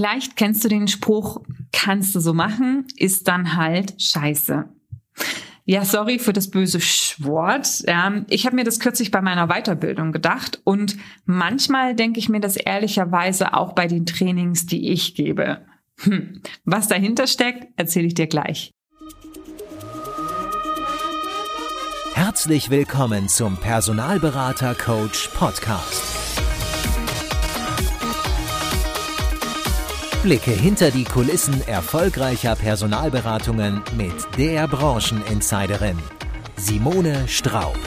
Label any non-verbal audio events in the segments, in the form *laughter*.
Vielleicht kennst du den Spruch, kannst du so machen, ist dann halt scheiße. Ja, sorry für das böse Wort. Ja, ich habe mir das kürzlich bei meiner Weiterbildung gedacht und manchmal denke ich mir das ehrlicherweise auch bei den Trainings, die ich gebe. Hm. Was dahinter steckt, erzähle ich dir gleich. Herzlich willkommen zum Personalberater Coach Podcast. Blicke hinter die Kulissen erfolgreicher Personalberatungen mit der Brancheninsiderin Simone Straub.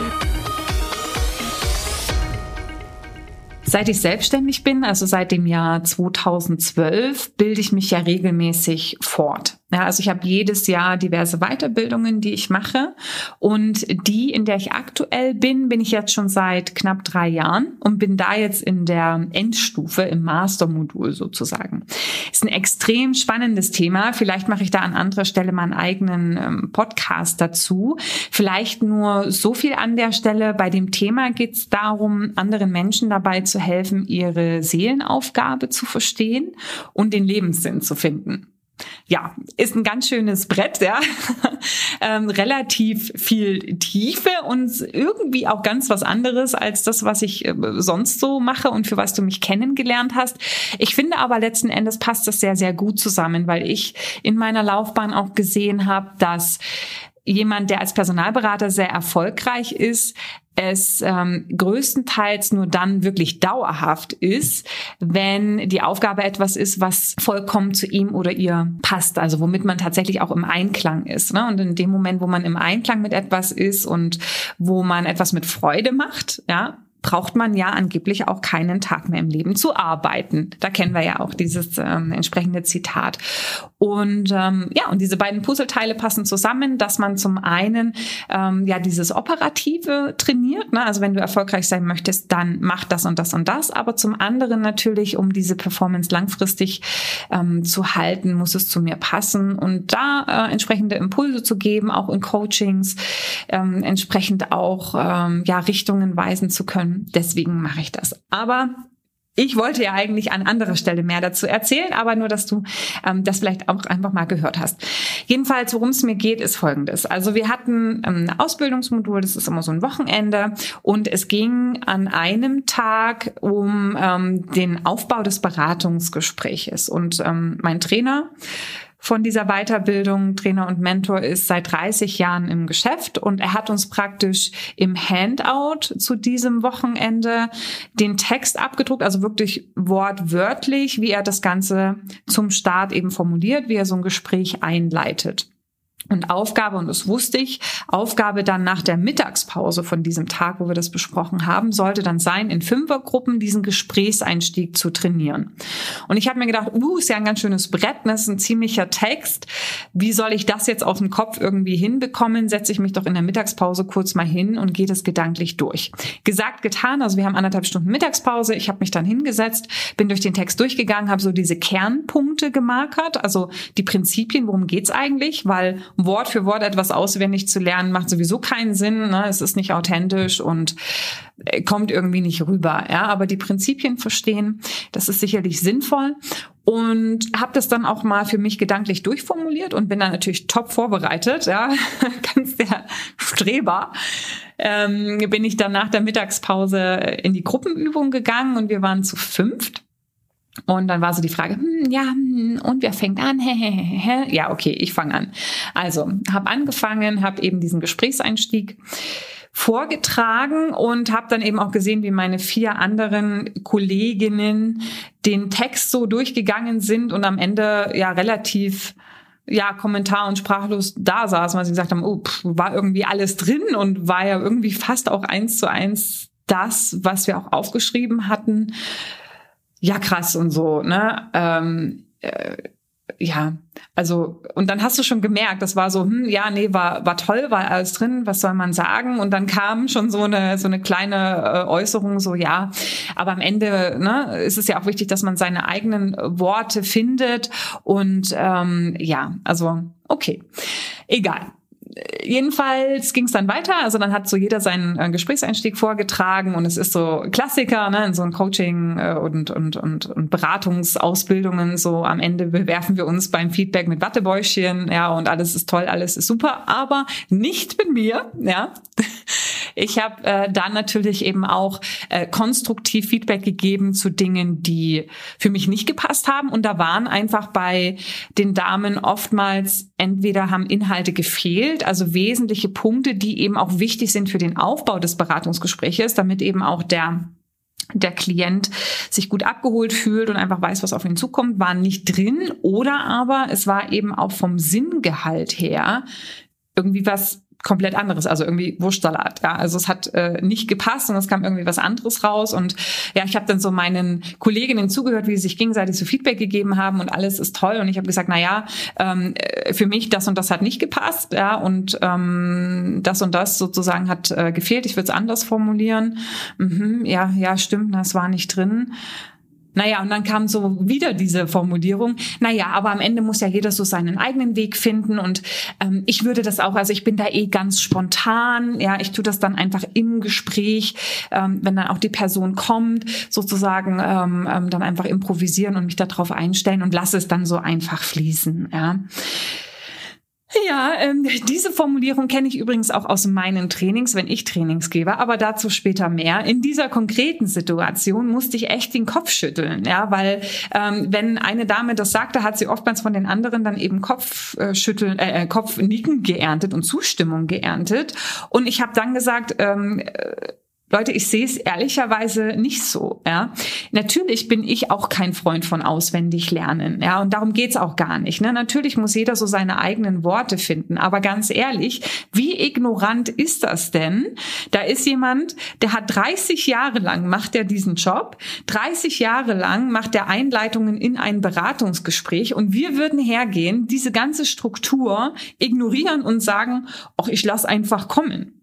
Seit ich selbstständig bin, also seit dem Jahr 2012, bilde ich mich ja regelmäßig fort. Ja, also ich habe jedes Jahr diverse Weiterbildungen, die ich mache. Und die, in der ich aktuell bin, bin ich jetzt schon seit knapp drei Jahren und bin da jetzt in der Endstufe im Mastermodul sozusagen. Ist ein extrem spannendes Thema. Vielleicht mache ich da an anderer Stelle mal einen eigenen ähm, Podcast dazu. Vielleicht nur so viel an der Stelle. Bei dem Thema geht es darum, anderen Menschen dabei zu helfen, ihre Seelenaufgabe zu verstehen und den Lebenssinn zu finden ja, ist ein ganz schönes Brett, ja. *laughs* ähm, relativ viel Tiefe und irgendwie auch ganz was anderes als das, was ich äh, sonst so mache und für was du mich kennengelernt hast. Ich finde aber letzten Endes passt das sehr, sehr gut zusammen, weil ich in meiner Laufbahn auch gesehen habe, dass jemand, der als Personalberater sehr erfolgreich ist, es ähm, größtenteils nur dann wirklich dauerhaft ist, wenn die Aufgabe etwas ist, was vollkommen zu ihm oder ihr passt, also womit man tatsächlich auch im Einklang ist. Ne? Und in dem Moment, wo man im Einklang mit etwas ist und wo man etwas mit Freude macht, ja, braucht man ja angeblich auch keinen Tag mehr im Leben zu arbeiten. Da kennen wir ja auch dieses ähm, entsprechende Zitat. Und ähm, ja, und diese beiden Puzzleteile passen zusammen, dass man zum einen ähm, ja dieses Operative trainiert, ne? also wenn du erfolgreich sein möchtest, dann mach das und das und das, aber zum anderen natürlich, um diese Performance langfristig ähm, zu halten, muss es zu mir passen und da äh, entsprechende Impulse zu geben, auch in Coachings, ähm, entsprechend auch ähm, ja Richtungen weisen zu können deswegen mache ich das. Aber ich wollte ja eigentlich an anderer Stelle mehr dazu erzählen, aber nur, dass du ähm, das vielleicht auch einfach mal gehört hast. Jedenfalls, worum es mir geht, ist Folgendes. Also wir hatten ähm, ein Ausbildungsmodul, das ist immer so ein Wochenende, und es ging an einem Tag um ähm, den Aufbau des Beratungsgespräches. Und ähm, mein Trainer von dieser Weiterbildung Trainer und Mentor ist seit 30 Jahren im Geschäft und er hat uns praktisch im Handout zu diesem Wochenende den Text abgedruckt, also wirklich wortwörtlich, wie er das Ganze zum Start eben formuliert, wie er so ein Gespräch einleitet. Und Aufgabe, und das wusste ich, Aufgabe dann nach der Mittagspause von diesem Tag, wo wir das besprochen haben, sollte dann sein, in Fünfergruppen diesen Gesprächseinstieg zu trainieren. Und ich habe mir gedacht, uh, ist ja ein ganz schönes Brett, das ist ein ziemlicher Text. Wie soll ich das jetzt auf dem Kopf irgendwie hinbekommen? Setze ich mich doch in der Mittagspause kurz mal hin und gehe das gedanklich durch. Gesagt, getan, also wir haben anderthalb Stunden Mittagspause. Ich habe mich dann hingesetzt, bin durch den Text durchgegangen, habe so diese Kernpunkte gemarkert, also die Prinzipien, worum geht's eigentlich, weil Wort für Wort etwas auswendig zu lernen, macht sowieso keinen Sinn. Ne? Es ist nicht authentisch und äh, kommt irgendwie nicht rüber. Ja, aber die Prinzipien verstehen, das ist sicherlich sinnvoll und habe das dann auch mal für mich gedanklich durchformuliert und bin dann natürlich top vorbereitet, ja, *laughs* ganz der Streber. Ähm, bin ich dann nach der Mittagspause in die Gruppenübung gegangen und wir waren zu fünft und dann war so die Frage, hm, ja, hm, und wer fängt an? *laughs* ja, okay, ich fange an. Also, habe angefangen, habe eben diesen Gesprächseinstieg vorgetragen und habe dann eben auch gesehen, wie meine vier anderen Kolleginnen den Text so durchgegangen sind und am Ende ja relativ ja, Kommentar und sprachlos da saßen, weil sie gesagt haben, oh, pff, war irgendwie alles drin und war ja irgendwie fast auch eins zu eins das, was wir auch aufgeschrieben hatten ja krass und so, ne? Ähm, äh, ja, also und dann hast du schon gemerkt, das war so, hm, ja, nee, war war toll, war alles drin, was soll man sagen? Und dann kam schon so eine so eine kleine äh, Äußerung, so ja, aber am Ende ne, ist es ja auch wichtig, dass man seine eigenen Worte findet und ähm, ja, also okay, egal jedenfalls ging es dann weiter. Also dann hat so jeder seinen äh, Gesprächseinstieg vorgetragen und es ist so Klassiker, ne, in so ein Coaching äh, und, und, und, und Beratungsausbildungen. So am Ende bewerfen wir uns beim Feedback mit Wattebäuschen, ja, und alles ist toll, alles ist super, aber nicht mit mir, ja. Ich habe äh, dann natürlich eben auch äh, konstruktiv Feedback gegeben zu Dingen, die für mich nicht gepasst haben. Und da waren einfach bei den Damen oftmals entweder haben Inhalte gefehlt, also wesentliche Punkte, die eben auch wichtig sind für den Aufbau des Beratungsgespräches, damit eben auch der der Klient sich gut abgeholt fühlt und einfach weiß, was auf ihn zukommt, waren nicht drin. Oder aber es war eben auch vom Sinngehalt her irgendwie was komplett anderes, also irgendwie Wurstsalat. Ja, also es hat äh, nicht gepasst und es kam irgendwie was anderes raus. Und ja, ich habe dann so meinen Kolleginnen zugehört, wie sie sich gegenseitig so Feedback gegeben haben und alles ist toll. Und ich habe gesagt, na ja, ähm, äh, für mich das und das hat nicht gepasst, ja, und ähm, das und das sozusagen hat äh, gefehlt. Ich würde es anders formulieren. Mhm, ja, ja, stimmt, das war nicht drin. Naja, und dann kam so wieder diese Formulierung, naja, aber am Ende muss ja jeder so seinen eigenen Weg finden und ähm, ich würde das auch, also ich bin da eh ganz spontan, ja, ich tue das dann einfach im Gespräch, ähm, wenn dann auch die Person kommt, sozusagen ähm, ähm, dann einfach improvisieren und mich darauf einstellen und lasse es dann so einfach fließen, ja. Ja, ähm, *laughs* diese Formulierung kenne ich übrigens auch aus meinen Trainings, wenn ich Trainings gebe, aber dazu später mehr. In dieser konkreten Situation musste ich echt den Kopf schütteln, ja, weil ähm, wenn eine Dame das sagte, hat sie oftmals von den anderen dann eben Kopfschütteln, äh, äh, Kopfnicken geerntet und Zustimmung geerntet. Und ich habe dann gesagt, ähm, äh, Leute, ich sehe es ehrlicherweise nicht so. Ja, natürlich bin ich auch kein Freund von auswendig lernen. Ja, und darum geht's auch gar nicht. Ne? Natürlich muss jeder so seine eigenen Worte finden. Aber ganz ehrlich, wie ignorant ist das denn? Da ist jemand, der hat 30 Jahre lang macht er diesen Job, 30 Jahre lang macht er Einleitungen in ein Beratungsgespräch und wir würden hergehen, diese ganze Struktur ignorieren und sagen, ach, ich lass einfach kommen.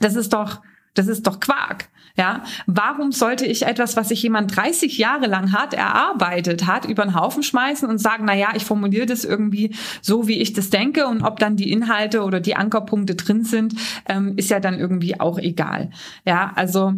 Das ist doch das ist doch Quark. Ja, warum sollte ich etwas, was sich jemand 30 Jahre lang hart erarbeitet hat, über den Haufen schmeißen und sagen, na ja, ich formuliere das irgendwie so, wie ich das denke und ob dann die Inhalte oder die Ankerpunkte drin sind, ähm, ist ja dann irgendwie auch egal. Ja, also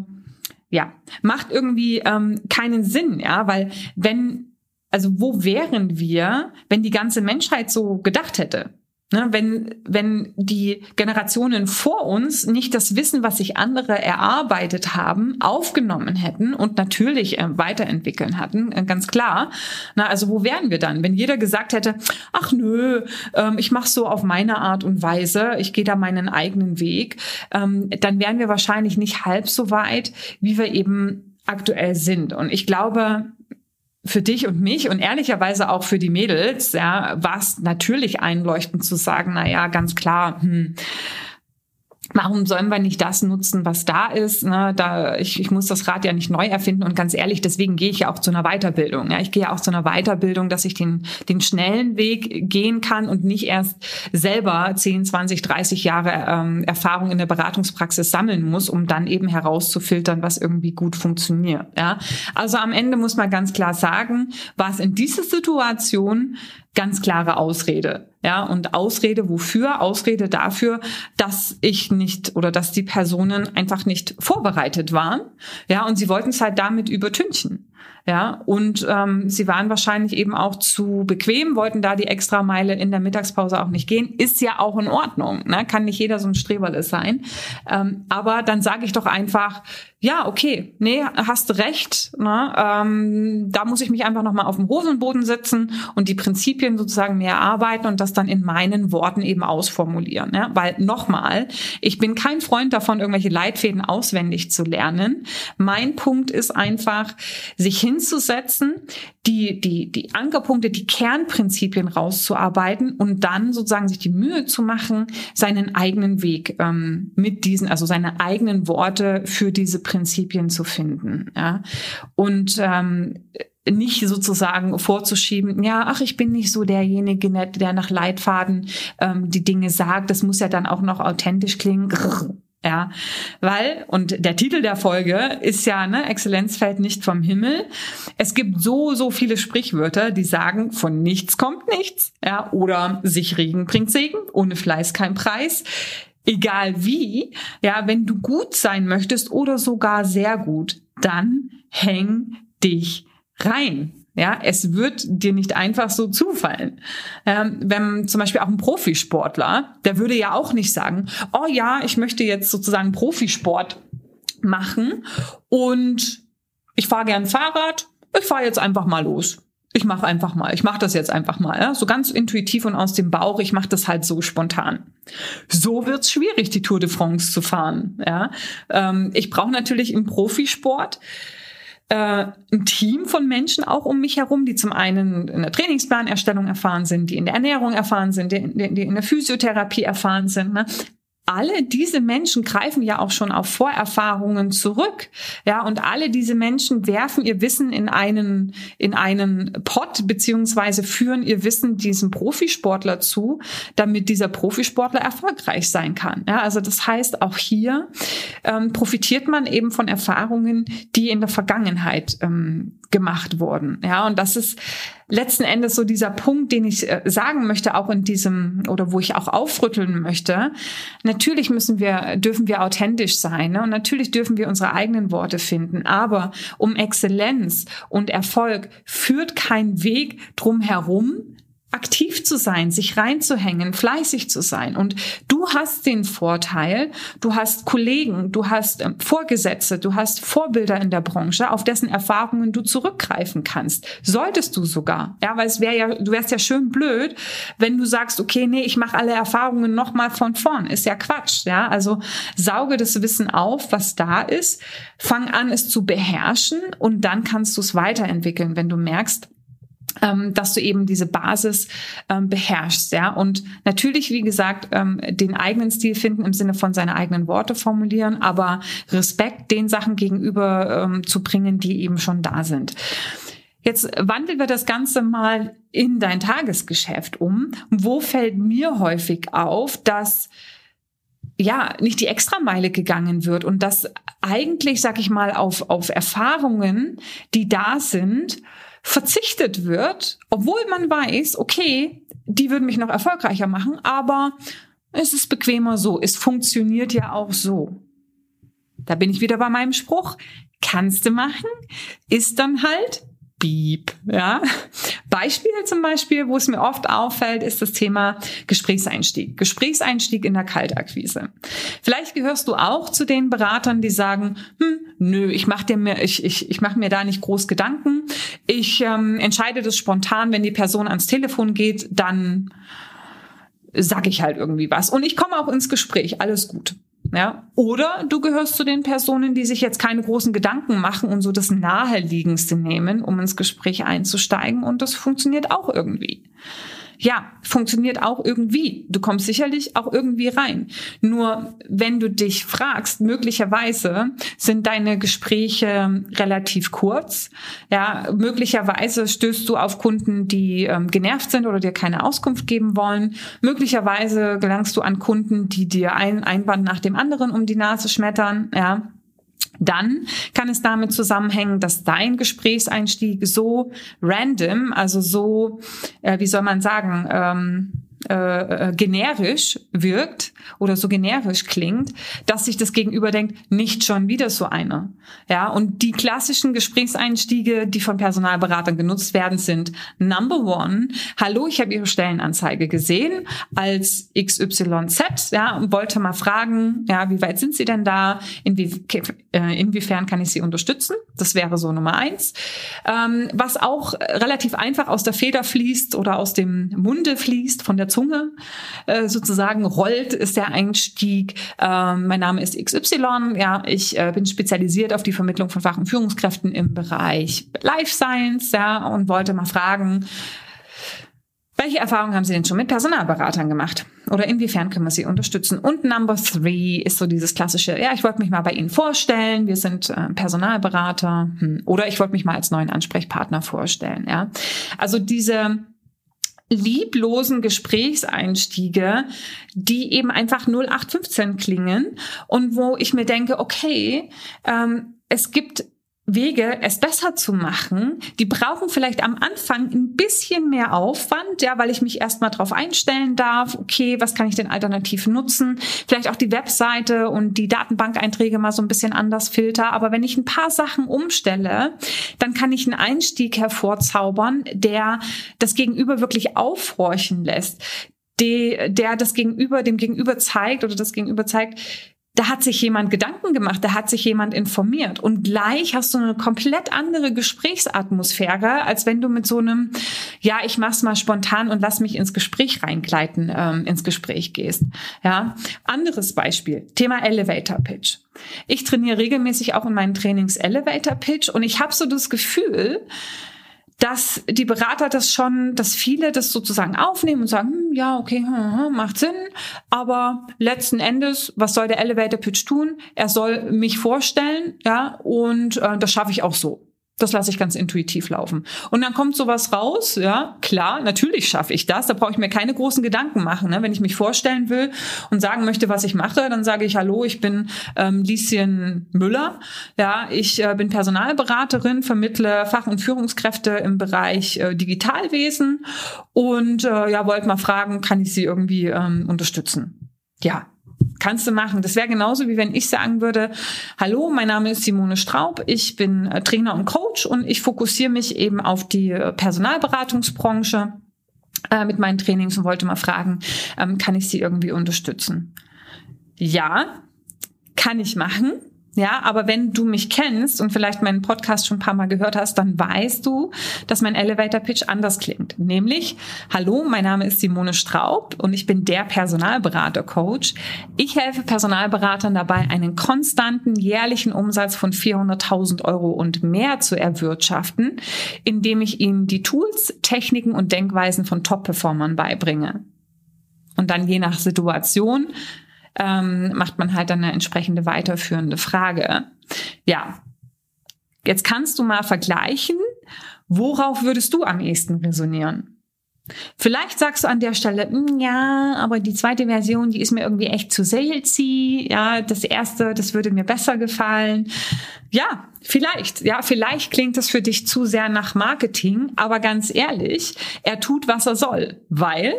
ja, macht irgendwie ähm, keinen Sinn, ja, weil wenn also wo wären wir, wenn die ganze Menschheit so gedacht hätte? Ne, wenn, wenn die Generationen vor uns nicht das Wissen, was sich andere erarbeitet haben, aufgenommen hätten und natürlich äh, weiterentwickeln hatten, äh, ganz klar. Na, also wo wären wir dann, wenn jeder gesagt hätte, ach nö, ähm, ich mache so auf meine Art und Weise, ich gehe da meinen eigenen Weg, ähm, dann wären wir wahrscheinlich nicht halb so weit, wie wir eben aktuell sind. Und ich glaube, für dich und mich und ehrlicherweise auch für die Mädels, ja, war es natürlich einleuchtend zu sagen, na ja, ganz klar, hm, Warum sollen wir nicht das nutzen, was da ist? Ne? Da, ich, ich muss das Rad ja nicht neu erfinden und ganz ehrlich, deswegen gehe ich ja auch zu einer Weiterbildung. Ja? Ich gehe ja auch zu einer Weiterbildung, dass ich den, den schnellen Weg gehen kann und nicht erst selber 10, 20, 30 Jahre ähm, Erfahrung in der Beratungspraxis sammeln muss, um dann eben herauszufiltern, was irgendwie gut funktioniert. Ja? Also am Ende muss man ganz klar sagen, war es in dieser Situation ganz klare Ausrede. Ja, und Ausrede wofür? Ausrede dafür, dass ich nicht oder dass die Personen einfach nicht vorbereitet waren. Ja, und sie wollten es halt damit übertünchen. Ja, und ähm, sie waren wahrscheinlich eben auch zu bequem, wollten da die extra Meile in der Mittagspause auch nicht gehen. Ist ja auch in Ordnung. Ne? Kann nicht jeder so ein Streberle sein. Ähm, aber dann sage ich doch einfach, ja, okay, nee, hast recht. Ne? Ähm, da muss ich mich einfach nochmal auf dem Hosenboden setzen und die Prinzipien sozusagen mehr arbeiten und das dann in meinen Worten eben ausformulieren. Ja? Weil nochmal, ich bin kein Freund davon, irgendwelche Leitfäden auswendig zu lernen. Mein Punkt ist einfach, sich hinzusetzen, die, die, die Ankerpunkte, die Kernprinzipien rauszuarbeiten und dann sozusagen sich die Mühe zu machen, seinen eigenen Weg ähm, mit diesen, also seine eigenen Worte für diese Prinzipien zu finden. Ja? Und ähm, nicht sozusagen vorzuschieben, ja, ach, ich bin nicht so derjenige, der nach Leitfaden ähm, die Dinge sagt. Das muss ja dann auch noch authentisch klingen. Ja, weil, und der Titel der Folge ist ja, ne, Exzellenz fällt nicht vom Himmel. Es gibt so, so viele Sprichwörter, die sagen, von nichts kommt nichts, ja, oder sich Regen bringt Segen, ohne Fleiß kein Preis. Egal wie, ja, wenn du gut sein möchtest oder sogar sehr gut, dann häng dich rein. Ja, es wird dir nicht einfach so zufallen. Ähm, wenn zum Beispiel auch ein Profisportler, der würde ja auch nicht sagen, oh ja, ich möchte jetzt sozusagen Profisport machen und ich fahre gern Fahrrad, ich fahre jetzt einfach mal los. Ich mache einfach mal, ich mache das jetzt einfach mal, ja? so ganz intuitiv und aus dem Bauch, ich mache das halt so spontan. So wird's schwierig, die Tour de France zu fahren. Ja? Ähm, ich brauche natürlich im Profisport äh, ein Team von Menschen auch um mich herum, die zum einen in der Trainingsplanerstellung erfahren sind, die in der Ernährung erfahren sind, die, die in der Physiotherapie erfahren sind. Ne? Alle diese Menschen greifen ja auch schon auf Vorerfahrungen zurück. Ja, und alle diese Menschen werfen ihr Wissen in einen, in einen Pot, beziehungsweise führen ihr Wissen diesem Profisportler zu, damit dieser Profisportler erfolgreich sein kann. Ja, also das heißt, auch hier ähm, profitiert man eben von Erfahrungen, die in der Vergangenheit ähm, gemacht wurden. Ja, und das ist letzten Endes so dieser Punkt, den ich äh, sagen möchte, auch in diesem oder wo ich auch aufrütteln möchte. Natürlich müssen wir, dürfen wir authentisch sein ne? und natürlich dürfen wir unsere eigenen Worte finden. Aber um Exzellenz und Erfolg führt kein Weg drum herum, aktiv zu sein, sich reinzuhängen, fleißig zu sein. Und du hast den Vorteil, du hast Kollegen, du hast ähm, Vorgesetzte, du hast Vorbilder in der Branche, auf dessen Erfahrungen du zurückgreifen kannst. Solltest du sogar. Ja, weil es wäre ja, du wärst ja schön blöd, wenn du sagst, okay, nee, ich mache alle Erfahrungen nochmal von vorn. Ist ja Quatsch. Ja, also sauge das Wissen auf, was da ist, fang an, es zu beherrschen und dann kannst du es weiterentwickeln, wenn du merkst, ähm, dass du eben diese Basis ähm, beherrschst, ja. Und natürlich, wie gesagt, ähm, den eigenen Stil finden im Sinne von seine eigenen Worte formulieren, aber Respekt den Sachen gegenüber ähm, zu bringen, die eben schon da sind. Jetzt wandeln wir das Ganze mal in dein Tagesgeschäft um. Wo fällt mir häufig auf, dass ja, nicht die Extrameile gegangen wird und dass eigentlich, sag ich mal, auf, auf Erfahrungen, die da sind, verzichtet wird, obwohl man weiß, okay, die würden mich noch erfolgreicher machen, aber es ist bequemer so, es funktioniert ja auch so. Da bin ich wieder bei meinem Spruch, kannst du machen, ist dann halt Beep. Ja. Beispiel zum Beispiel, wo es mir oft auffällt, ist das Thema Gesprächseinstieg. Gesprächseinstieg in der Kaltakquise. Vielleicht gehörst du auch zu den Beratern, die sagen, hm, nö, ich mache mir, ich, ich, ich mach mir da nicht groß Gedanken. Ich ähm, entscheide das spontan, wenn die Person ans Telefon geht, dann sag ich halt irgendwie was. Und ich komme auch ins Gespräch, alles gut. Ja? Oder du gehörst zu den Personen, die sich jetzt keine großen Gedanken machen und so das Naheliegendste nehmen, um ins Gespräch einzusteigen und das funktioniert auch irgendwie ja, funktioniert auch irgendwie. Du kommst sicherlich auch irgendwie rein. Nur wenn du dich fragst, möglicherweise sind deine Gespräche relativ kurz. Ja, möglicherweise stößt du auf Kunden, die ähm, genervt sind oder dir keine Auskunft geben wollen. Möglicherweise gelangst du an Kunden, die dir ein Einwand nach dem anderen um die Nase schmettern. Ja, dann kann es damit zusammenhängen, dass dein Gesprächseinstieg so random, also so, äh, wie soll man sagen, ähm, äh, äh, generisch wirkt oder so generisch klingt, dass sich das Gegenüber denkt, nicht schon wieder so eine. Ja, und die klassischen Gesprächseinstiege, die von Personalberatern genutzt werden, sind Number One. Hallo, ich habe Ihre Stellenanzeige gesehen als XYZ, ja, und wollte mal fragen, ja, wie weit sind Sie denn da? Inwie äh, inwiefern kann ich Sie unterstützen? Das wäre so Nummer eins. Ähm, was auch relativ einfach aus der Feder fließt oder aus dem Munde fließt von der Zunge äh, sozusagen rollt, ist der Einstieg. Ähm, mein Name ist XY. Ja, ich äh, bin spezialisiert auf die Vermittlung von Fach- und Führungskräften im Bereich Life Science, ja, und wollte mal fragen, welche Erfahrungen haben Sie denn schon mit Personalberatern gemacht? Oder inwiefern können wir Sie unterstützen? Und Number Three ist so dieses klassische, ja, ich wollte mich mal bei Ihnen vorstellen, wir sind äh, Personalberater. Hm. Oder ich wollte mich mal als neuen Ansprechpartner vorstellen. Ja, Also diese lieblosen Gesprächseinstiege, die eben einfach 0815 klingen und wo ich mir denke, okay, ähm, es gibt Wege, es besser zu machen, die brauchen vielleicht am Anfang ein bisschen mehr Aufwand, ja, weil ich mich erstmal darauf einstellen darf, okay, was kann ich denn alternativ nutzen? Vielleicht auch die Webseite und die Datenbankeinträge mal so ein bisschen anders filter. Aber wenn ich ein paar Sachen umstelle, dann kann ich einen Einstieg hervorzaubern, der das Gegenüber wirklich aufhorchen lässt, der das Gegenüber, dem Gegenüber zeigt oder das Gegenüber zeigt, da hat sich jemand Gedanken gemacht, da hat sich jemand informiert und gleich hast du eine komplett andere Gesprächsatmosphäre, als wenn du mit so einem, ja, ich mach's mal spontan und lass mich ins Gespräch reingleiten, ähm, ins Gespräch gehst. Ja, anderes Beispiel, Thema Elevator Pitch. Ich trainiere regelmäßig auch in meinen Trainings Elevator Pitch und ich habe so das Gefühl, dass die Berater das schon, dass viele das sozusagen aufnehmen und sagen, hm, ja, okay, hm, hm, macht Sinn, aber letzten Endes, was soll der Elevator Pitch tun? Er soll mich vorstellen, ja, und äh, das schaffe ich auch so. Das lasse ich ganz intuitiv laufen. Und dann kommt sowas raus, ja, klar, natürlich schaffe ich das. Da brauche ich mir keine großen Gedanken machen. Ne? Wenn ich mich vorstellen will und sagen möchte, was ich mache, dann sage ich, hallo, ich bin ähm, Lieschen Müller. Ja, ich äh, bin Personalberaterin, vermittle Fach- und Führungskräfte im Bereich äh, Digitalwesen und äh, ja, wollte mal fragen, kann ich Sie irgendwie ähm, unterstützen? Ja, Kannst du machen. Das wäre genauso, wie wenn ich sagen würde, hallo, mein Name ist Simone Straub, ich bin äh, Trainer und Coach und ich fokussiere mich eben auf die äh, Personalberatungsbranche äh, mit meinen Trainings und wollte mal fragen, ähm, kann ich Sie irgendwie unterstützen? Ja, kann ich machen. Ja, aber wenn du mich kennst und vielleicht meinen Podcast schon ein paar Mal gehört hast, dann weißt du, dass mein Elevator Pitch anders klingt. Nämlich, hallo, mein Name ist Simone Straub und ich bin der Personalberater Coach. Ich helfe Personalberatern dabei, einen konstanten jährlichen Umsatz von 400.000 Euro und mehr zu erwirtschaften, indem ich ihnen die Tools, Techniken und Denkweisen von Top-Performern beibringe. Und dann je nach Situation ähm, macht man halt dann eine entsprechende weiterführende Frage. Ja, jetzt kannst du mal vergleichen, worauf würdest du am ehesten resonieren? Vielleicht sagst du an der Stelle, hm, ja, aber die zweite Version, die ist mir irgendwie echt zu salesy. Ja, das erste, das würde mir besser gefallen. Ja, vielleicht. Ja, vielleicht klingt das für dich zu sehr nach Marketing. Aber ganz ehrlich, er tut, was er soll, weil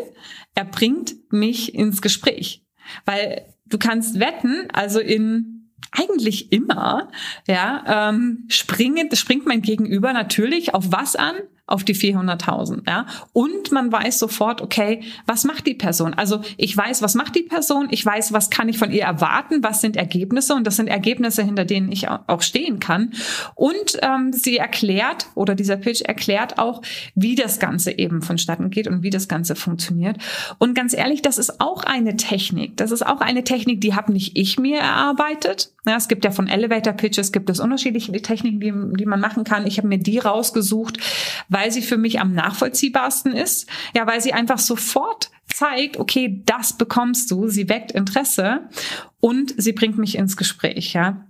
er bringt mich ins Gespräch. Weil du kannst wetten, also in eigentlich immer, ja, ähm, springt, springt mein Gegenüber natürlich auf was an? Auf die 400.000, ja. Und man weiß sofort, okay, was macht die Person? Also ich weiß, was macht die Person? Ich weiß, was kann ich von ihr erwarten? Was sind Ergebnisse? Und das sind Ergebnisse, hinter denen ich auch stehen kann. Und ähm, sie erklärt oder dieser Pitch erklärt auch, wie das Ganze eben vonstatten geht und wie das Ganze funktioniert. Und ganz ehrlich, das ist auch eine Technik. Das ist auch eine Technik, die habe nicht ich mir erarbeitet. Ja, es gibt ja von Elevator Pitches gibt es unterschiedliche Techniken, die, die man machen kann. Ich habe mir die rausgesucht, weil sie für mich am nachvollziehbarsten ist. Ja, weil sie einfach sofort zeigt, okay, das bekommst du. Sie weckt Interesse und sie bringt mich ins Gespräch, ja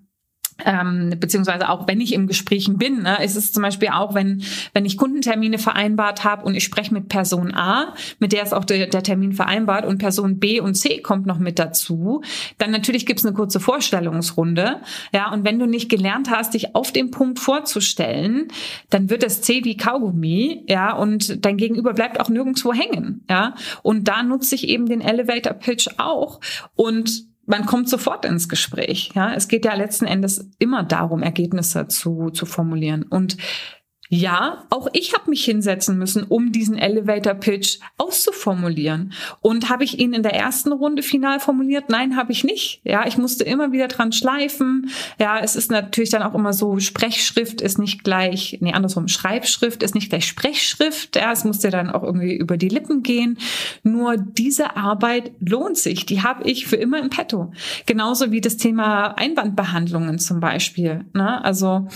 ähm, beziehungsweise auch wenn ich im Gesprächen bin, ne, ist es zum Beispiel auch, wenn wenn ich Kundentermine vereinbart habe und ich spreche mit Person A, mit der ist auch der, der Termin vereinbart und Person B und C kommt noch mit dazu, dann natürlich gibt's eine kurze Vorstellungsrunde, ja und wenn du nicht gelernt hast, dich auf den Punkt vorzustellen, dann wird das C wie Kaugummi, ja und dein Gegenüber bleibt auch nirgendwo hängen, ja und da nutze ich eben den Elevator Pitch auch und man kommt sofort ins Gespräch. Ja, es geht ja letzten Endes immer darum, Ergebnisse zu, zu formulieren. Und ja, auch ich habe mich hinsetzen müssen, um diesen Elevator Pitch auszuformulieren. Und habe ich ihn in der ersten Runde final formuliert? Nein, habe ich nicht. Ja, ich musste immer wieder dran schleifen. Ja, es ist natürlich dann auch immer so, Sprechschrift ist nicht gleich, nee, andersrum, Schreibschrift ist nicht gleich Sprechschrift. Ja, es musste dann auch irgendwie über die Lippen gehen. Nur diese Arbeit lohnt sich. Die habe ich für immer im Petto. Genauso wie das Thema Einwandbehandlungen zum Beispiel. Ne? Also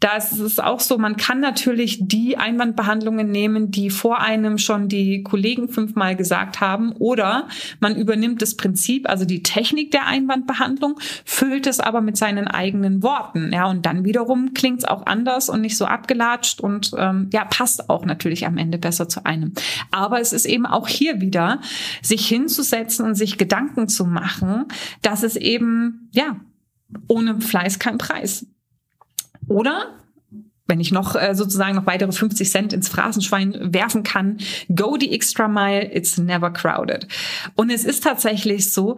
da ist auch so, man kann natürlich natürlich die Einwandbehandlungen nehmen, die vor einem schon die Kollegen fünfmal gesagt haben, oder man übernimmt das Prinzip, also die Technik der Einwandbehandlung, füllt es aber mit seinen eigenen Worten. Ja, und dann wiederum klingt es auch anders und nicht so abgelatscht und ähm, ja, passt auch natürlich am Ende besser zu einem. Aber es ist eben auch hier wieder, sich hinzusetzen und sich Gedanken zu machen, dass es eben, ja, ohne Fleiß kein Preis. Oder wenn ich noch äh, sozusagen noch weitere 50 Cent ins Phrasenschwein werfen kann, go the extra mile, it's never crowded. Und es ist tatsächlich so,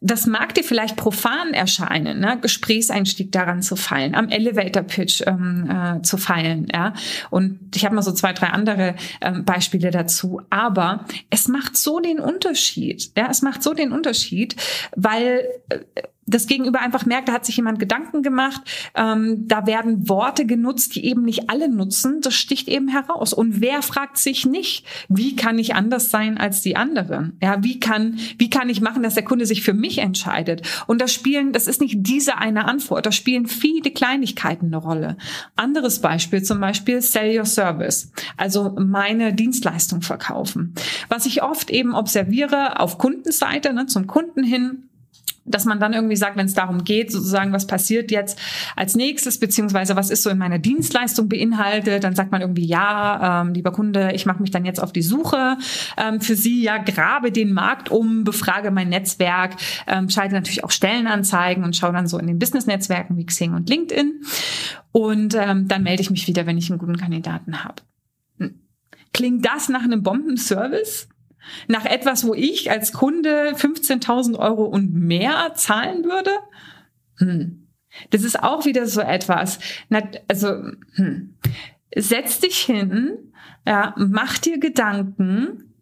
das mag dir vielleicht profan erscheinen, ne? Gesprächseinstieg daran zu fallen, am Elevator Pitch ähm, äh, zu fallen, ja. Und ich habe mal so zwei, drei andere ähm, Beispiele dazu. Aber es macht so den Unterschied, ja, es macht so den Unterschied, weil äh, das Gegenüber einfach merkt, da hat sich jemand Gedanken gemacht, ähm, da werden Worte genutzt, die eben nicht alle nutzen, das sticht eben heraus. Und wer fragt sich nicht, wie kann ich anders sein als die anderen? Ja, wie kann, wie kann ich machen, dass der Kunde sich für mich entscheidet? Und da spielen, das ist nicht diese eine Antwort, da spielen viele Kleinigkeiten eine Rolle. Anderes Beispiel zum Beispiel Sell Your Service, also meine Dienstleistung verkaufen. Was ich oft eben observiere auf Kundenseite, ne, zum Kunden hin, dass man dann irgendwie sagt, wenn es darum geht, sozusagen, was passiert jetzt als nächstes, beziehungsweise was ist so in meiner Dienstleistung beinhaltet, dann sagt man irgendwie, ja, ähm, lieber Kunde, ich mache mich dann jetzt auf die Suche ähm, für Sie, ja, grabe den Markt um, befrage mein Netzwerk, ähm, schalte natürlich auch Stellenanzeigen und schaue dann so in den Business-Netzwerken wie Xing und LinkedIn. Und ähm, dann melde ich mich wieder, wenn ich einen guten Kandidaten habe. Hm. Klingt das nach einem Bombenservice? Nach etwas, wo ich als Kunde 15.000 Euro und mehr zahlen würde? Hm. Das ist auch wieder so etwas. Also, hm. setz dich hin, ja, mach dir Gedanken,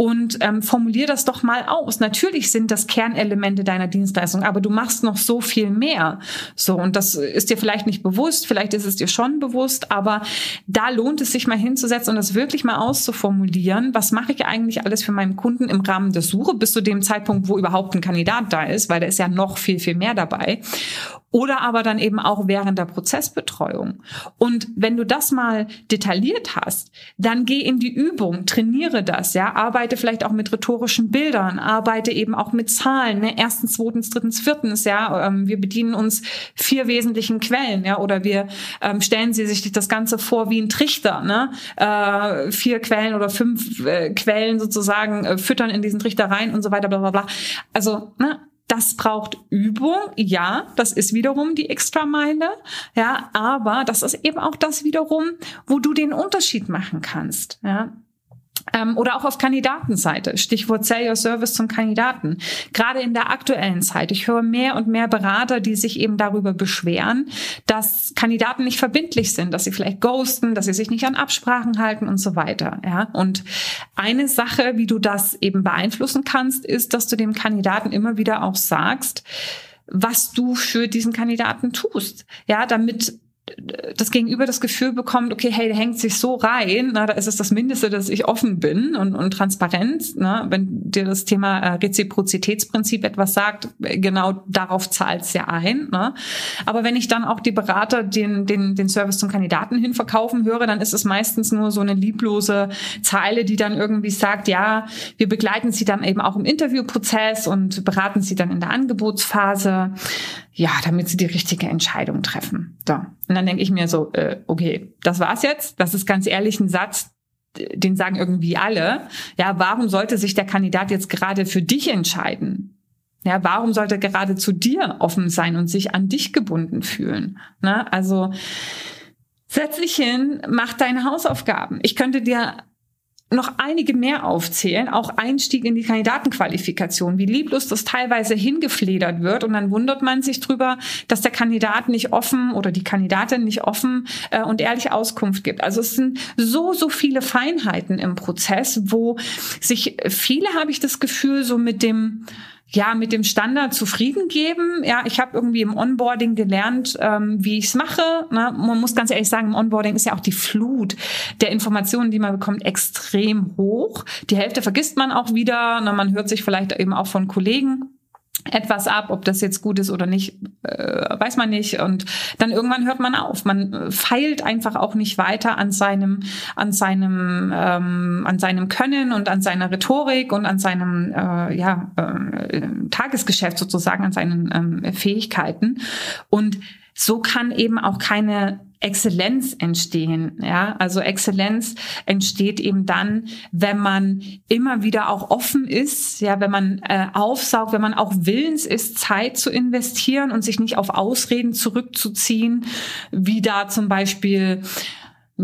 und ähm, formulier das doch mal aus. Natürlich sind das Kernelemente deiner Dienstleistung, aber du machst noch so viel mehr. So und das ist dir vielleicht nicht bewusst, vielleicht ist es dir schon bewusst, aber da lohnt es sich mal hinzusetzen und das wirklich mal auszuformulieren. Was mache ich eigentlich alles für meinen Kunden im Rahmen der Suche bis zu dem Zeitpunkt, wo überhaupt ein Kandidat da ist, weil da ist ja noch viel viel mehr dabei oder aber dann eben auch während der Prozessbetreuung. Und wenn du das mal detailliert hast, dann geh in die Übung, trainiere das, ja, arbeite vielleicht auch mit rhetorischen Bildern, arbeite eben auch mit Zahlen, ne? erstens, zweitens, drittens, viertens, ja, ähm, wir bedienen uns vier wesentlichen Quellen, ja, oder wir ähm, stellen sie sich das Ganze vor wie ein Trichter, ne, äh, vier Quellen oder fünf äh, Quellen sozusagen äh, füttern in diesen Trichter rein und so weiter, bla bla bla. Also, ne, das braucht Übung, ja, das ist wiederum die Extrameile, ja, aber das ist eben auch das wiederum, wo du den Unterschied machen kannst, ja. Ähm, oder auch auf Kandidatenseite. Stichwort Sell Your Service zum Kandidaten. Gerade in der aktuellen Zeit. Ich höre mehr und mehr Berater, die sich eben darüber beschweren, dass Kandidaten nicht verbindlich sind, dass sie vielleicht ghosten, dass sie sich nicht an Absprachen halten und so weiter. Ja, und eine Sache, wie du das eben beeinflussen kannst, ist, dass du dem Kandidaten immer wieder auch sagst, was du für diesen Kandidaten tust. Ja, damit das Gegenüber das Gefühl bekommt, okay, hey, der hängt sich so rein, na, da ist es das Mindeste, dass ich offen bin und, und transparent. Ne? Wenn dir das Thema äh, Reziprozitätsprinzip etwas sagt, genau darauf zahlt es ja ein. Ne? Aber wenn ich dann auch die Berater den, den, den Service zum Kandidaten hin verkaufen höre, dann ist es meistens nur so eine lieblose Zeile, die dann irgendwie sagt, ja, wir begleiten sie dann eben auch im Interviewprozess und beraten sie dann in der Angebotsphase ja, damit sie die richtige Entscheidung treffen. So. Und dann denke ich mir so, äh, okay, das war's jetzt. Das ist ganz ehrlich ein Satz, den sagen irgendwie alle. Ja, warum sollte sich der Kandidat jetzt gerade für dich entscheiden? Ja, warum sollte er gerade zu dir offen sein und sich an dich gebunden fühlen? Ne? Also setz dich hin, mach deine Hausaufgaben. Ich könnte dir noch einige mehr aufzählen, auch Einstieg in die Kandidatenqualifikation, wie lieblos das teilweise hingefledert wird und dann wundert man sich drüber, dass der Kandidat nicht offen oder die Kandidatin nicht offen äh, und ehrlich Auskunft gibt. Also es sind so, so viele Feinheiten im Prozess, wo sich viele, habe ich das Gefühl, so mit dem ja mit dem Standard zufrieden geben. Ja, ich habe irgendwie im Onboarding gelernt, ähm, wie ich es mache. Na, man muss ganz ehrlich sagen, im Onboarding ist ja auch die Flut der Informationen, die man bekommt, extrem hoch. Die Hälfte vergisst man auch wieder. Na, man hört sich vielleicht eben auch von Kollegen etwas ab, ob das jetzt gut ist oder nicht, äh, weiß man nicht. Und dann irgendwann hört man auf. Man feilt einfach auch nicht weiter an seinem, an seinem, ähm, an seinem Können und an seiner Rhetorik und an seinem äh, ja, äh, Tagesgeschäft sozusagen, an seinen ähm, Fähigkeiten. Und so kann eben auch keine Exzellenz entstehen. Ja, also Exzellenz entsteht eben dann, wenn man immer wieder auch offen ist, ja, wenn man äh, aufsaugt, wenn man auch willens ist, Zeit zu investieren und sich nicht auf Ausreden zurückzuziehen, wie da zum Beispiel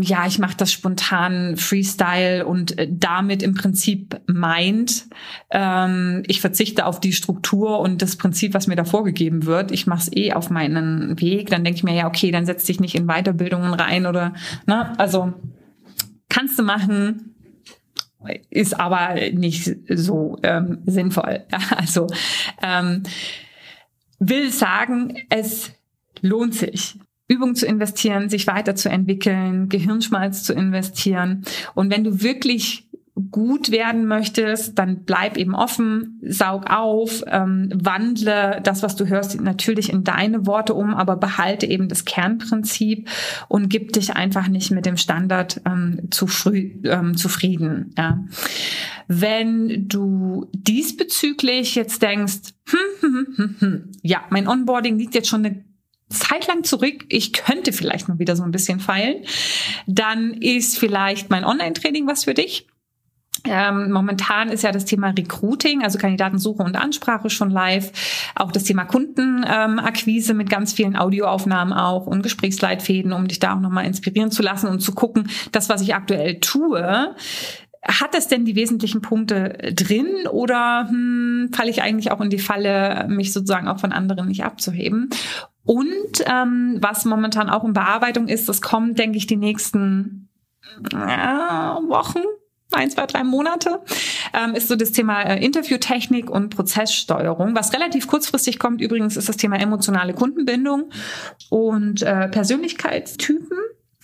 ja, ich mache das spontan Freestyle und äh, damit im Prinzip meint, ähm, ich verzichte auf die Struktur und das Prinzip, was mir da vorgegeben wird. Ich mache es eh auf meinen Weg. Dann denke ich mir, ja, okay, dann setz dich nicht in Weiterbildungen rein oder, ne, also kannst du machen, ist aber nicht so ähm, sinnvoll. *laughs* Also ähm, will sagen, es lohnt sich. Übung zu investieren, sich weiterzuentwickeln, Gehirnschmalz zu investieren. Und wenn du wirklich gut werden möchtest, dann bleib eben offen, saug auf, ähm, wandle das, was du hörst, natürlich in deine Worte um, aber behalte eben das Kernprinzip und gib dich einfach nicht mit dem Standard ähm, zu früh ähm, zufrieden. Ja. Wenn du diesbezüglich jetzt denkst, hm, hm, hm, hm, ja, mein Onboarding liegt jetzt schon eine zeitlang zurück, ich könnte vielleicht mal wieder so ein bisschen feilen, dann ist vielleicht mein Online-Training was für dich. Ähm, momentan ist ja das Thema Recruiting, also Kandidatensuche und Ansprache schon live. Auch das Thema Kundenakquise ähm, mit ganz vielen Audioaufnahmen auch und Gesprächsleitfäden, um dich da auch nochmal inspirieren zu lassen und zu gucken, das, was ich aktuell tue, hat es denn die wesentlichen Punkte drin oder hm, falle ich eigentlich auch in die Falle, mich sozusagen auch von anderen nicht abzuheben? Und ähm, was momentan auch in Bearbeitung ist, das kommt, denke ich, die nächsten äh, Wochen, ein, zwei, drei Monate, ähm, ist so das Thema äh, Interviewtechnik und Prozesssteuerung. Was relativ kurzfristig kommt übrigens, ist das Thema emotionale Kundenbindung und äh, Persönlichkeitstypen.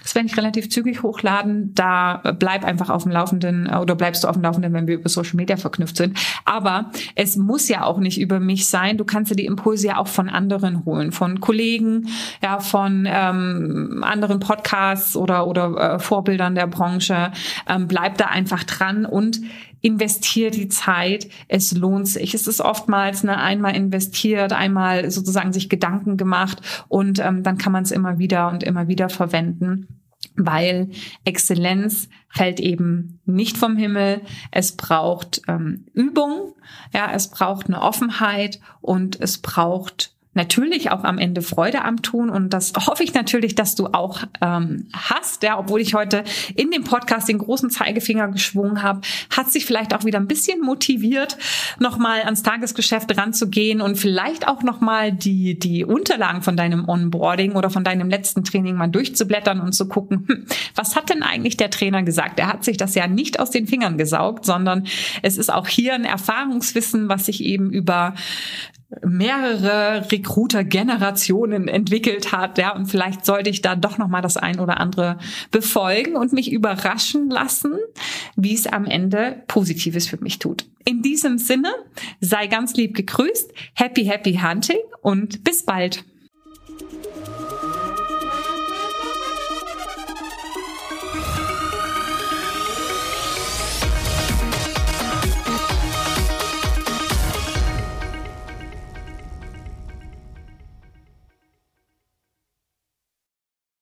Das werde ich relativ zügig hochladen. Da bleib einfach auf dem Laufenden äh, oder bleibst du auf dem Laufenden, wenn wir über Social Media verknüpft sind. Aber es muss ja auch nicht über mich sein. Du kannst dir die Impulse ja auch von anderen holen, von Kollegen, ja, von ähm, anderen Podcasts oder oder äh, Vorbildern der Branche. Ähm, bleib da einfach dran und investier die Zeit, es lohnt sich. Es ist oftmals ne, einmal investiert, einmal sozusagen sich Gedanken gemacht und ähm, dann kann man es immer wieder und immer wieder verwenden weil Exzellenz fällt eben nicht vom Himmel. Es braucht ähm, Übung, ja, es braucht eine Offenheit und es braucht natürlich auch am Ende Freude am Tun und das hoffe ich natürlich, dass du auch ähm, hast. Ja, obwohl ich heute in dem Podcast den großen Zeigefinger geschwungen habe, hat sich vielleicht auch wieder ein bisschen motiviert, nochmal ans Tagesgeschäft ranzugehen und vielleicht auch nochmal die die Unterlagen von deinem Onboarding oder von deinem letzten Training mal durchzublättern und zu gucken, hm, was hat denn eigentlich der Trainer gesagt? Er hat sich das ja nicht aus den Fingern gesaugt, sondern es ist auch hier ein Erfahrungswissen, was sich eben über mehrere Recruiter-Generationen entwickelt hat, ja, und vielleicht sollte ich da doch noch mal das ein oder andere befolgen und mich überraschen lassen, wie es am Ende Positives für mich tut. In diesem Sinne, sei ganz lieb gegrüßt, happy, happy hunting und bis bald.